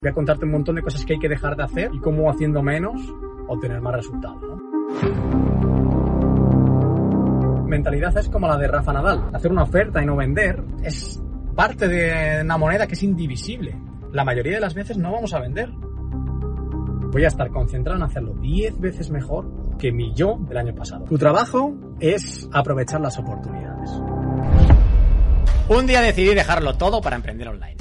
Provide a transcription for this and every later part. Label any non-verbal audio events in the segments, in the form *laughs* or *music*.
Voy a contarte un montón de cosas que hay que dejar de hacer y cómo haciendo menos obtener más resultados. ¿no? Mentalidad es como la de Rafa Nadal. Hacer una oferta y no vender es parte de una moneda que es indivisible. La mayoría de las veces no vamos a vender. Voy a estar concentrado en hacerlo 10 veces mejor que mi yo del año pasado. Tu trabajo es aprovechar las oportunidades. Un día decidí dejarlo todo para emprender online.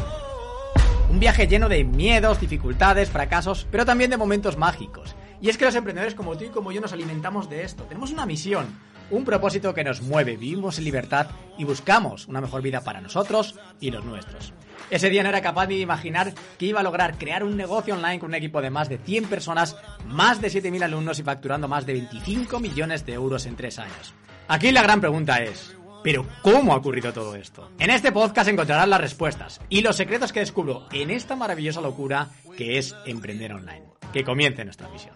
Un viaje lleno de miedos, dificultades, fracasos, pero también de momentos mágicos. Y es que los emprendedores como tú y como yo nos alimentamos de esto. Tenemos una misión, un propósito que nos mueve, vivimos en libertad y buscamos una mejor vida para nosotros y los nuestros. Ese día no era capaz de imaginar que iba a lograr crear un negocio online con un equipo de más de 100 personas, más de 7.000 alumnos y facturando más de 25 millones de euros en 3 años. Aquí la gran pregunta es, ¿pero cómo ha ocurrido todo esto? En este podcast encontrarás las respuestas y los secretos que descubro en esta maravillosa locura que es emprender online. Que comience nuestra misión.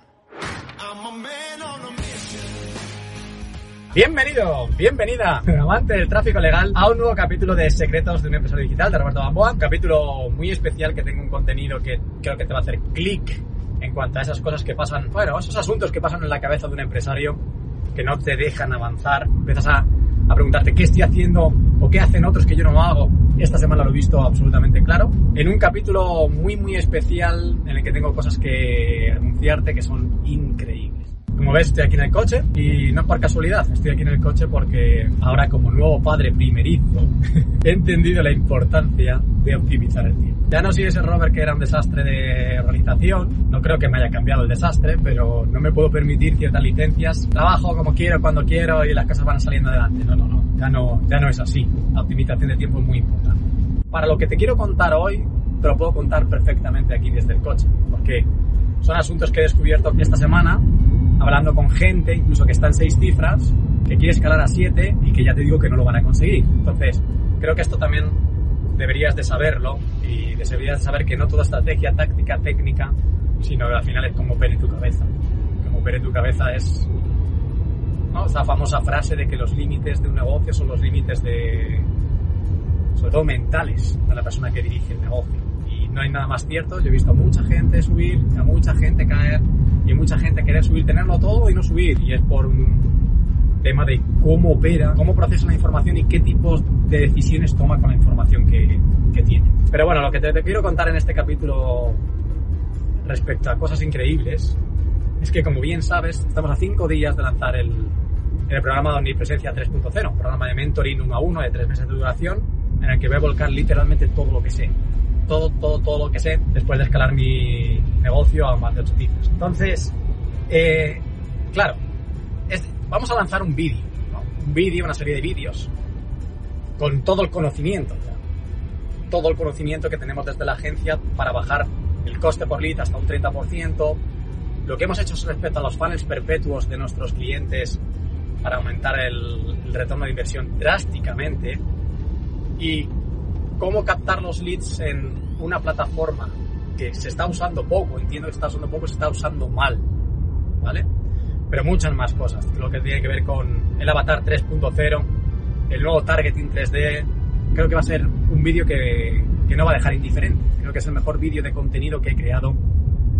Bienvenido, bienvenida, amante del tráfico legal, a un nuevo capítulo de Secretos de un empresario digital de Roberto Gamboa. Un capítulo muy especial que tengo un contenido que creo que te va a hacer clic en cuanto a esas cosas que pasan, bueno, esos asuntos que pasan en la cabeza de un empresario que no te dejan avanzar. Empiezas a, a preguntarte qué estoy haciendo o qué hacen otros que yo no hago. Esta semana lo he visto absolutamente claro. En un capítulo muy, muy especial en el que tengo cosas que anunciarte que son increíbles. Como ves, estoy aquí en el coche y no por casualidad, estoy aquí en el coche porque ahora como nuevo padre primerizo *laughs* he entendido la importancia de optimizar el tiempo. Ya no soy ese Robert que era un desastre de organización, no creo que me haya cambiado el desastre, pero no me puedo permitir ciertas licencias. Trabajo como quiero, cuando quiero y las cosas van saliendo adelante. No, no, no, ya no, ya no es así. La optimización de tiempo es muy importante. Para lo que te quiero contar hoy, te lo puedo contar perfectamente aquí desde el coche, porque son asuntos que he descubierto esta semana hablando con gente, incluso que está en seis cifras, que quiere escalar a siete y que ya te digo que no lo van a conseguir. Entonces, creo que esto también deberías de saberlo y deberías de saber que no toda estrategia, táctica, técnica, sino que al final es como en tu cabeza. Como en tu cabeza es ¿no? esa famosa frase de que los límites de un negocio son los límites de, sobre todo mentales, de la persona que dirige el negocio. Y no hay nada más cierto. Yo he visto a mucha gente subir, a mucha gente caer y mucha gente querer subir, tenerlo todo y no subir. Y es por un tema de cómo opera, cómo procesa la información y qué tipos de decisiones toma con la información que, que tiene. Pero bueno, lo que te, te, quiero contar en este capítulo respecto a cosas increíbles es que, como bien sabes, estamos a cinco días de lanzar el, el programa de Omnipresencia 3.0, programa de mentoring uno a uno de tres meses de duración, en el que voy a volcar literalmente todo lo que sé todo, todo, todo lo que sé después de escalar mi negocio a más de 8 cifras. Entonces, eh, claro, vamos a lanzar un vídeo, ¿no? un vídeo, una serie de vídeos, con todo el conocimiento, ¿no? todo el conocimiento que tenemos desde la agencia para bajar el coste por lead hasta un 30%, lo que hemos hecho respecto a los funnels perpetuos de nuestros clientes para aumentar el, el retorno de inversión drásticamente y cómo captar los leads en una plataforma que se está usando poco, entiendo que se está usando poco, se está usando mal, ¿vale? Pero muchas más cosas, lo que tiene que ver con el avatar 3.0, el nuevo targeting 3D, creo que va a ser un vídeo que, que, no va a dejar indiferente, creo que es el mejor vídeo de contenido que he creado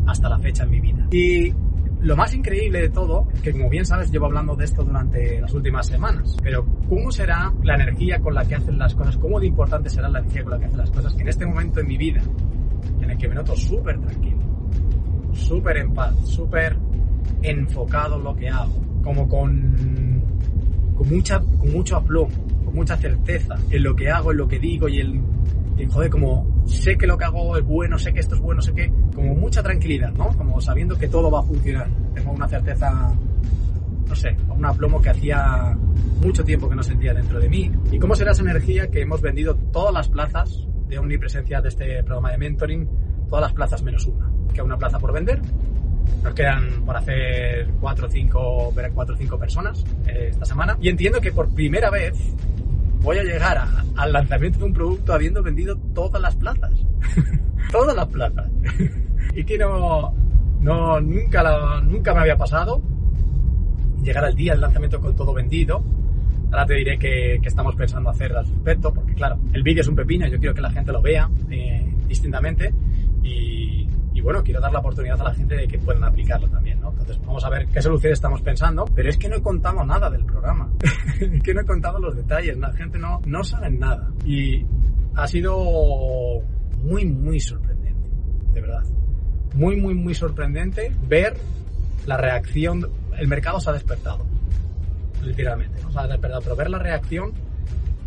hasta la fecha en mi vida. Y lo más increíble de todo es que, como bien sabes, llevo hablando de esto durante las últimas semanas. Pero, ¿cómo será la energía con la que hacen las cosas? ¿Cómo de importante será la energía con la que hacen las cosas? Que en este momento en mi vida, en el que me noto súper tranquilo, súper en paz, súper enfocado en lo que hago, como con, con, mucha, con mucho aplomo, con mucha certeza en lo que hago, en lo que digo y el y joder, como sé que lo que hago es bueno, sé que esto es bueno, sé que, como mucha tranquilidad, ¿no? Como sabiendo que todo va a funcionar. Tengo una certeza, no sé, un aplomo que hacía mucho tiempo que no sentía dentro de mí. ¿Y cómo será esa energía que hemos vendido todas las plazas de omnipresencia de este programa de mentoring? todas las plazas menos una. Queda una plaza por vender. Nos quedan por hacer 4 o 5, cuatro o cinco personas eh, esta semana. Y entiendo que por primera vez voy a llegar a- al lanzamiento de un producto habiendo vendido todas las plazas. *laughs* todas las plazas. *laughs* y que no, no nunca, la- nunca me había pasado llegar al día del lanzamiento con todo vendido. Ahora te diré que estamos pensando hacer al respecto, porque claro, el vídeo es un pepino, yo quiero que la gente lo vea eh, distintamente y, y bueno, quiero dar la oportunidad a la gente de que puedan aplicarlo también, ¿no? Entonces vamos a ver qué soluciones estamos pensando, pero es que no he contado nada del programa, *laughs* es que no he contado los detalles, la gente no, no sabe nada y ha sido muy, muy sorprendente, de verdad. Muy, muy, muy sorprendente ver la reacción, el mercado se ha despertado, literalmente, ¿no? se ha despertado, pero ver la reacción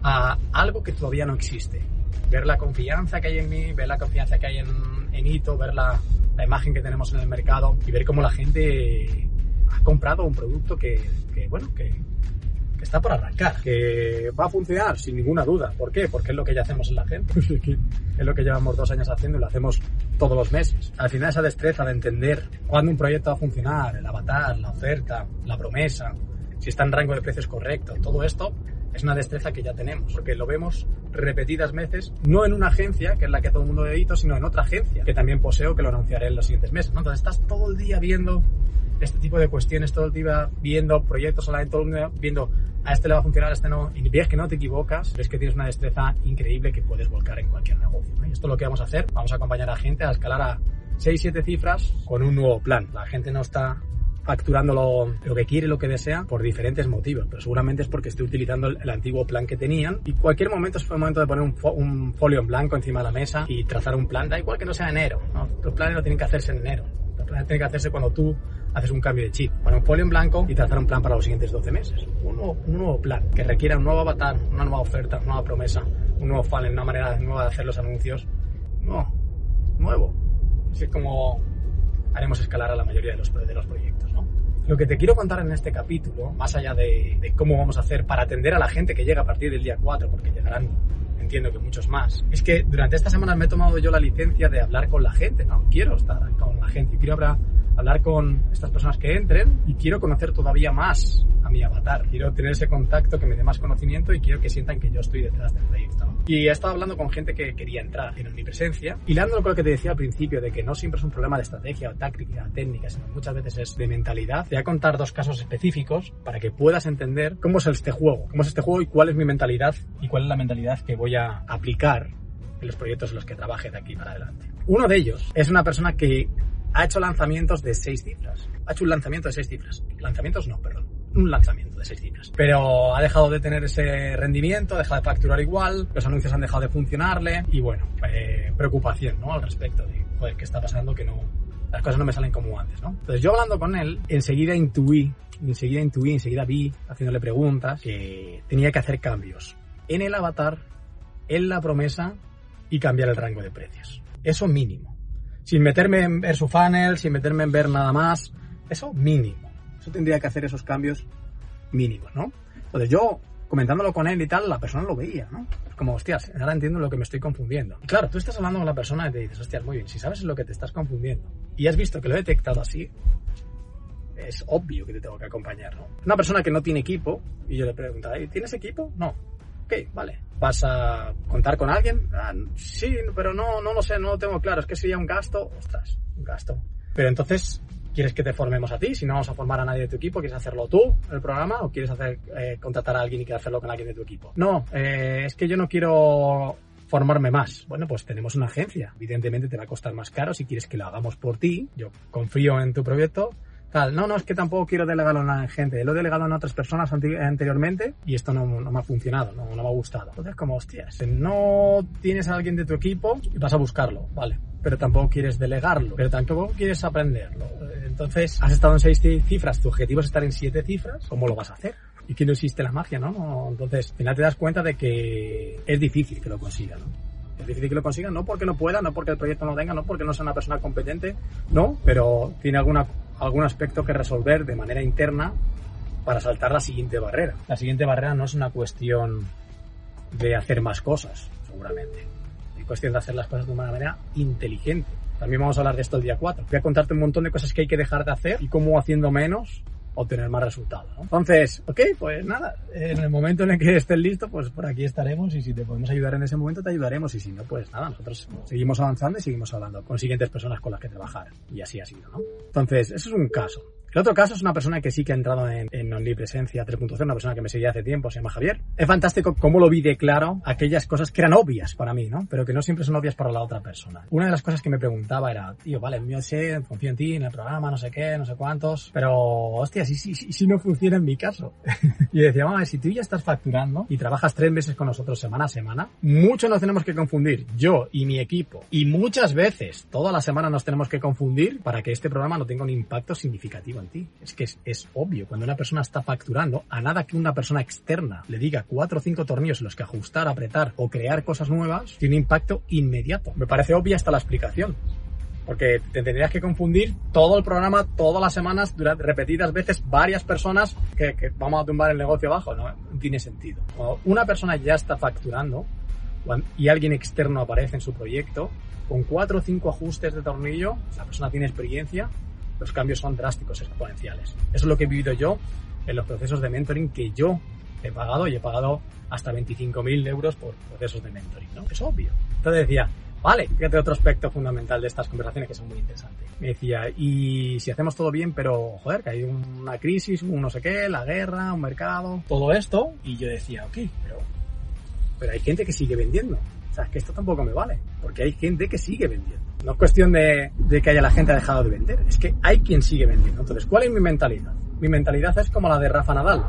a algo que todavía no existe. Ver la confianza que hay en mí, ver la confianza que hay en, en Ito, ver la, la imagen que tenemos en el mercado y ver cómo la gente ha comprado un producto que, que bueno, que, que está por arrancar, que va a funcionar sin ninguna duda. ¿Por qué? Porque es lo que ya hacemos en la gente, es lo que llevamos dos años haciendo y lo hacemos todos los meses. Al final esa destreza de entender cuándo un proyecto va a funcionar, el avatar, la oferta, la promesa, si está en rango de precios correcto, todo esto es una destreza que ya tenemos, porque lo vemos repetidas veces, no en una agencia, que es la que todo el mundo ve hito, sino en otra agencia, que también poseo, que lo anunciaré en los siguientes meses. ¿no? Entonces estás todo el día viendo este tipo de cuestiones, todo el día viendo proyectos online, todo el día viendo a este le va a funcionar, a este no, y ves que no te equivocas, ves que tienes una destreza increíble que puedes volcar en cualquier negocio. esto es lo que vamos a hacer, vamos a acompañar a gente a escalar a 6, 7 cifras con un nuevo plan. La gente no está facturando lo, lo, que quiere, lo que desea, por diferentes motivos, pero seguramente es porque estoy utilizando el, el, antiguo plan que tenían. Y cualquier momento es el momento de poner un, fo, un, folio en blanco encima de la mesa y trazar un plan, da igual que no sea enero, ¿no? los planes no tienen que hacerse en enero, los planes tienen que hacerse cuando tú haces un cambio de chip, poner un folio en blanco y trazar un plan para los siguientes 12 meses, un nuevo, un nuevo plan que requiera un nuevo avatar, una nueva oferta, una nueva promesa, un nuevo funnel, una manera nueva de hacer los anuncios, no, nuevo, es como haremos escalar a la mayoría de los, de los proyectos, ¿no? Lo que te quiero contar en este capítulo, más allá de, de, cómo vamos a hacer para atender a la gente que llega a partir del día 4, porque llegarán, entiendo que muchos más, es que durante estas semanas me he tomado yo la licencia de hablar con la gente, ¿no? Quiero estar con la gente, quiero hablar, hablar con estas personas que entren y quiero conocer todavía más a mi avatar. Quiero tener ese contacto que me dé más conocimiento y quiero que sientan que yo estoy detrás del ¿no? Y he estado hablando con gente que quería entrar en mi presencia, hilando con lo que te decía al principio, de que no siempre es un problema de estrategia o táctica, técnica, sino muchas veces es de mentalidad. Te voy a contar dos casos específicos para que puedas entender cómo es este juego, cómo es este juego y cuál es mi mentalidad y cuál es la mentalidad que voy a aplicar en los proyectos en los que trabaje de aquí para adelante. Uno de ellos es una persona que ha hecho lanzamientos de seis cifras. Ha hecho un lanzamiento de seis cifras. Lanzamientos no, perdón. Un lanzamiento de seis cifras. Pero ha dejado de tener ese rendimiento, ha dejado de facturar igual, los anuncios han dejado de funcionarle y bueno, eh, preocupación, ¿no? Al respecto de, joder, ¿qué está pasando? Que no, las cosas no me salen como antes, ¿no? Entonces yo hablando con él, enseguida intuí, enseguida intuí, enseguida vi, haciéndole preguntas, que tenía que hacer cambios en el avatar, en la promesa y cambiar el rango de precios. Eso mínimo sin meterme en ver su funnel, sin meterme en ver nada más. Eso mínimo. Eso tendría que hacer esos cambios mínimos, ¿no? Entonces yo, comentándolo con él y tal, la persona lo veía, ¿no? Es como, hostias, ahora entiendo lo que me estoy confundiendo. Y claro, tú estás hablando con la persona y te dices, hostias, muy bien, si sabes lo que te estás confundiendo y has visto que lo he detectado así, es obvio que te tengo que acompañar, ¿no? Una persona que no tiene equipo, y yo le pregunto, ¿tienes equipo? No. Ok, vale. ¿Vas a contar con alguien? Ah, sí, pero no, no lo sé, no lo tengo claro. Es que sería un gasto. Ostras, un gasto. Pero entonces, ¿quieres que te formemos a ti? Si no vamos a formar a nadie de tu equipo, ¿quieres hacerlo tú, el programa? ¿O quieres hacer, eh, contratar a alguien y quieres hacerlo con alguien de tu equipo? No, eh, es que yo no quiero formarme más. Bueno, pues tenemos una agencia. Evidentemente te va a costar más caro si quieres que lo hagamos por ti. Yo confío en tu proyecto. Tal. No, no, es que tampoco quiero delegarlo en gente. Lo he delegado en otras personas anteriormente y esto no, no me ha funcionado, no, no, me ha gustado. Entonces, como, hostias, no tienes a alguien de tu equipo y vas a buscarlo, vale. Pero tampoco quieres delegarlo, pero tampoco quieres aprenderlo. Entonces, has estado en seis cifras, tu objetivo es estar en siete cifras, ¿cómo lo vas a hacer? Y que no existe la magia, ¿no? entonces, al final te das cuenta de que es difícil que lo consiga, ¿no? Es difícil que lo consiga, no porque no pueda, no porque el proyecto no tenga, no porque no sea una persona competente, no, pero tiene alguna, algún aspecto que resolver de manera interna para saltar la siguiente barrera. La siguiente barrera no es una cuestión de hacer más cosas, seguramente. Es cuestión de hacer las cosas de una manera inteligente. También vamos a hablar de esto el día 4. Voy a contarte un montón de cosas que hay que dejar de hacer y cómo haciendo menos obtener más resultados. ¿no? Entonces, ok, pues nada, en el momento en el que estés listo, pues por aquí estaremos y si te podemos ayudar en ese momento, te ayudaremos y si no, pues nada, nosotros seguimos avanzando y seguimos hablando con siguientes personas con las que trabajar y así ha sido, ¿no? Entonces, eso es un caso. El otro caso es una persona que sí que ha entrado en, en Omnipresencia 3.0, una persona que me seguía hace tiempo, se llama Javier. Es fantástico cómo lo vi de claro aquellas cosas que eran obvias para mí, ¿no? Pero que no siempre son obvias para la otra persona. Una de las cosas que me preguntaba era, tío, vale, yo sé, confío en ti, en el programa, no sé qué, no sé cuántos, pero, hostia, si, si, si, no funciona en mi caso. *laughs* y decía, vamos, si tú ya estás facturando y trabajas tres meses con nosotros semana a semana, mucho nos tenemos que confundir, yo y mi equipo, y muchas veces, toda la semana nos tenemos que confundir para que este programa no tenga un impacto significativo ti. Es que es, es obvio, cuando una persona está facturando, a nada que una persona externa le diga cuatro o cinco tornillos en los que ajustar, apretar o crear cosas nuevas, tiene impacto inmediato. Me parece obvia hasta la explicación. Porque te tendrías que confundir todo el programa todas las semanas, durante repetidas veces, varias personas que, que vamos a tumbar el negocio abajo. No, no tiene sentido. Cuando una persona ya está facturando y alguien externo aparece en su proyecto, con cuatro o cinco ajustes de tornillo, la persona tiene experiencia, los cambios son drásticos, exponenciales. Eso es lo que he vivido yo en los procesos de mentoring que yo he pagado y he pagado hasta 25.000 euros por procesos de mentoring, ¿no? Es obvio. Entonces decía, vale, fíjate otro aspecto fundamental de estas conversaciones que son muy interesantes. Me decía, y si hacemos todo bien, pero joder, que hay una crisis, un no sé qué, la guerra, un mercado, todo esto, y yo decía, ok, pero, pero hay gente que sigue vendiendo. O sea, es que esto tampoco me vale, porque hay gente que sigue vendiendo. No es cuestión de, que haya la gente ha dejado de vender, es que hay quien sigue vendiendo. Entonces, ¿cuál es mi mentalidad? Mi mentalidad es como la de Rafa Nadal.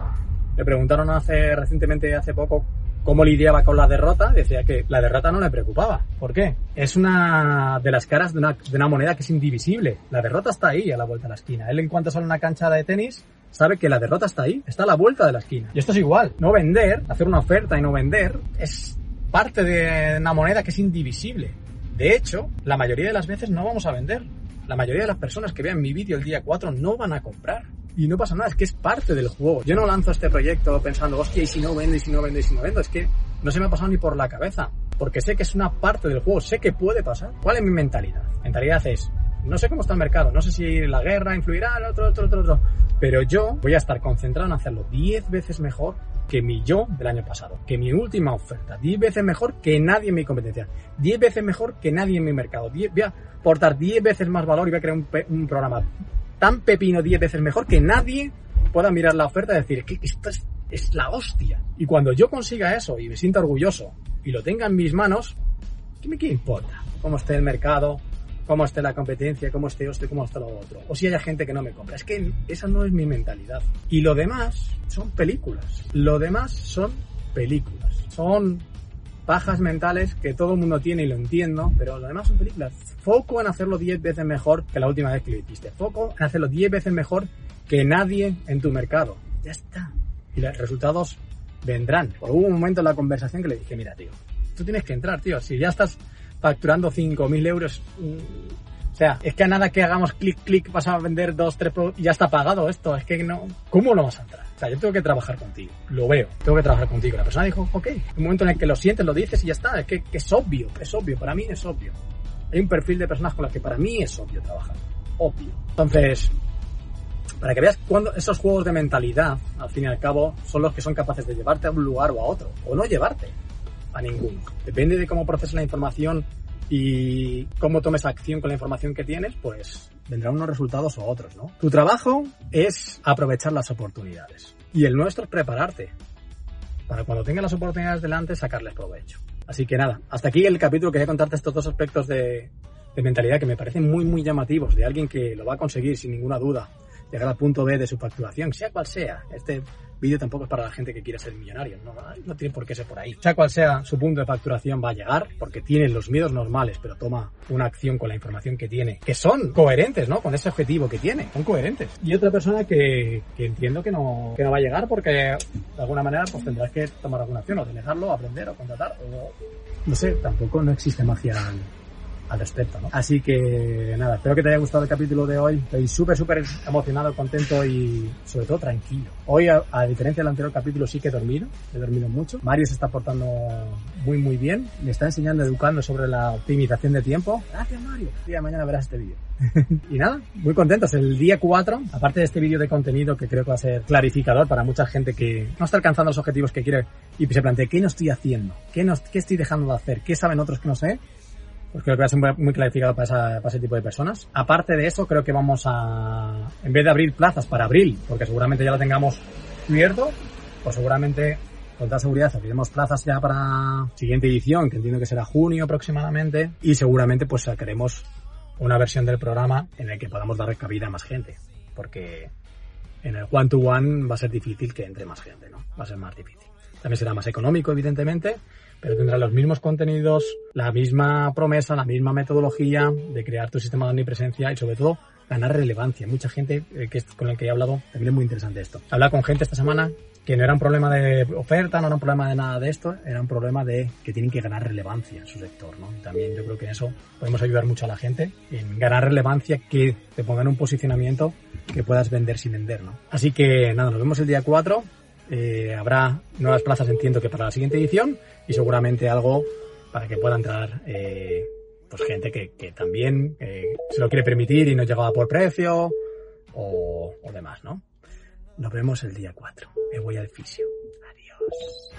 Le preguntaron hace recientemente, hace poco, cómo lidiaba con la derrota. Decía que la derrota no le preocupaba. ¿Por qué? Es una de las caras de una, de una moneda que es indivisible. La derrota está ahí, a la vuelta de la esquina. Él, en cuanto sale una cancha de tenis, sabe que la derrota está ahí, está a la vuelta de la esquina. Y esto es igual. No vender, hacer una oferta y no vender, es parte de una moneda que es indivisible. De hecho, la mayoría de las veces no vamos a vender. La mayoría de las personas que vean mi vídeo el día 4 no van a comprar. Y no pasa nada, es que es parte del juego. Yo no lanzo este proyecto pensando, hostia, y si no vendo, y si no vendo, y si no vendo. Es que no se me ha pasado ni por la cabeza. Porque sé que es una parte del juego, sé que puede pasar. ¿Cuál es mi mentalidad? Mentalidad es, no sé cómo está el mercado, no sé si la guerra influirá, el otro, otro, otro, otro. Pero yo voy a estar concentrado en hacerlo 10 veces mejor que mi yo del año pasado, que mi última oferta, 10 veces mejor que nadie en mi competencia, 10 veces mejor que nadie en mi mercado, 10 voy a aportar 10 veces más valor y voy a crear un, un programa tan pepino 10 veces mejor que nadie pueda mirar la oferta y decir que esto es, es la hostia. Y cuando yo consiga eso y me sienta orgulloso y lo tenga en mis manos, ¿qué me qué importa? ¿Cómo esté el mercado? ¿Cómo esté la competencia? ¿Cómo esté esto? ¿Cómo está lo otro? O si haya gente que no me compra. Es que esa no es mi mentalidad. Y lo demás son películas. Lo demás son películas. Son pajas mentales que todo el mundo tiene y lo entiendo, pero lo demás son películas. Foco en hacerlo 10 veces mejor que la última vez que lo hiciste. Foco en hacerlo 10 veces mejor que nadie en tu mercado. Ya está. Y los resultados vendrán. Por un momento en la conversación que le dije, mira, tío, tú tienes que entrar, tío. Si ya estás facturando 5.000 euros, mm, o sea, es que a nada que hagamos clic, clic, vas a vender dos, tres productos y ya está pagado esto. Es que no, ¿cómo no vas a entrar? O sea, yo tengo que trabajar contigo. Lo veo. Tengo que trabajar contigo. La persona dijo, ok. Un momento en el que lo sientes, lo dices y ya está. Es que, que es obvio, es obvio. Para mí es obvio. Hay un perfil de personas con las que para mí es obvio trabajar. Obvio. Entonces, para que veas cuando esos juegos de mentalidad, al fin y al cabo, son los que son capaces de llevarte a un lugar o a otro, o no llevarte a ninguno. Depende de cómo proceses la información y cómo tomes acción con la información que tienes, pues vendrán unos resultados o otros, ¿no? Tu trabajo es aprovechar las oportunidades. Y el nuestro es prepararte para cuando tengas las oportunidades delante sacarles provecho. Así que nada, hasta aquí el capítulo. Quería contarte estos dos aspectos de, de mentalidad que me parecen muy, muy llamativos, de alguien que lo va a conseguir sin ninguna duda, llegar al punto B de su facturación, sea cual sea. Este vídeo tampoco es para la gente que quiera ser millonario, no, no tiene por qué ser por ahí. Sea cual sea su punto de facturación va a llegar, porque tiene los miedos normales, pero toma una acción con la información que tiene, que son coherentes, ¿no? Con ese objetivo que tiene, son coherentes. Y otra persona que, que entiendo que no, que no va a llegar porque de alguna manera pues tendrás que tomar alguna acción, o delegarlo, aprender, o contratar, o no sé, tampoco no existe magia al respecto, ¿no? Así que nada, espero que te haya gustado el capítulo de hoy. Estoy súper, súper emocionado, contento y sobre todo tranquilo. Hoy, a, a, diferencia del anterior capítulo, sí que he dormido, he dormido mucho. Mario se está portando muy, muy bien. Me está enseñando, educando sobre la optimización de tiempo. Gracias, Mario. El día de mañana verás este vídeo. *laughs* y nada, muy contentos. El día 4, aparte de este vídeo de contenido que creo que va a ser clarificador para mucha gente que no está alcanzando los objetivos que quiere y se plantea, ¿qué no estoy haciendo? ¿Qué, no, qué estoy dejando de hacer? ¿Qué saben otros que no sé? Pues creo que va a ser muy, clarificado para, ese tipo de personas. Aparte de eso, creo que vamos a, en vez de abrir plazas para abril, porque seguramente ya lo tengamos cubierto, pues seguramente con toda seguridad abriremos plazas ya para siguiente edición, que entiendo que será junio aproximadamente, y seguramente pues sacaremos una versión del programa en el que podamos dar cabida a más gente, porque en el one to one va a ser difícil que entre más gente, ¿no? Va a ser más difícil. También será más económico, evidentemente, pero tendrá los mismos contenidos, la misma promesa, la misma metodología de crear tu sistema de omnipresencia y sobre todo ganar relevancia. Mucha gente eh, que con la que he hablado, también es muy interesante esto. Habla con gente esta semana que no era un problema de oferta, no era un problema de nada de esto, era un problema de que tienen que ganar relevancia en su sector, ¿no? También yo creo que en eso podemos ayudar mucho a la gente en ganar relevancia, que te pongan un posicionamiento que puedas vender sin vender, ¿no? Así que nada, nos vemos el día 4. Eh, habrá nuevas plazas, entiendo que para la siguiente edición y seguramente algo para que pueda entrar eh, pues gente que, que también eh, se lo quiere permitir y no llegaba por precio o, o demás, ¿no? Nos vemos el día 4. Me voy al fisio. Adiós.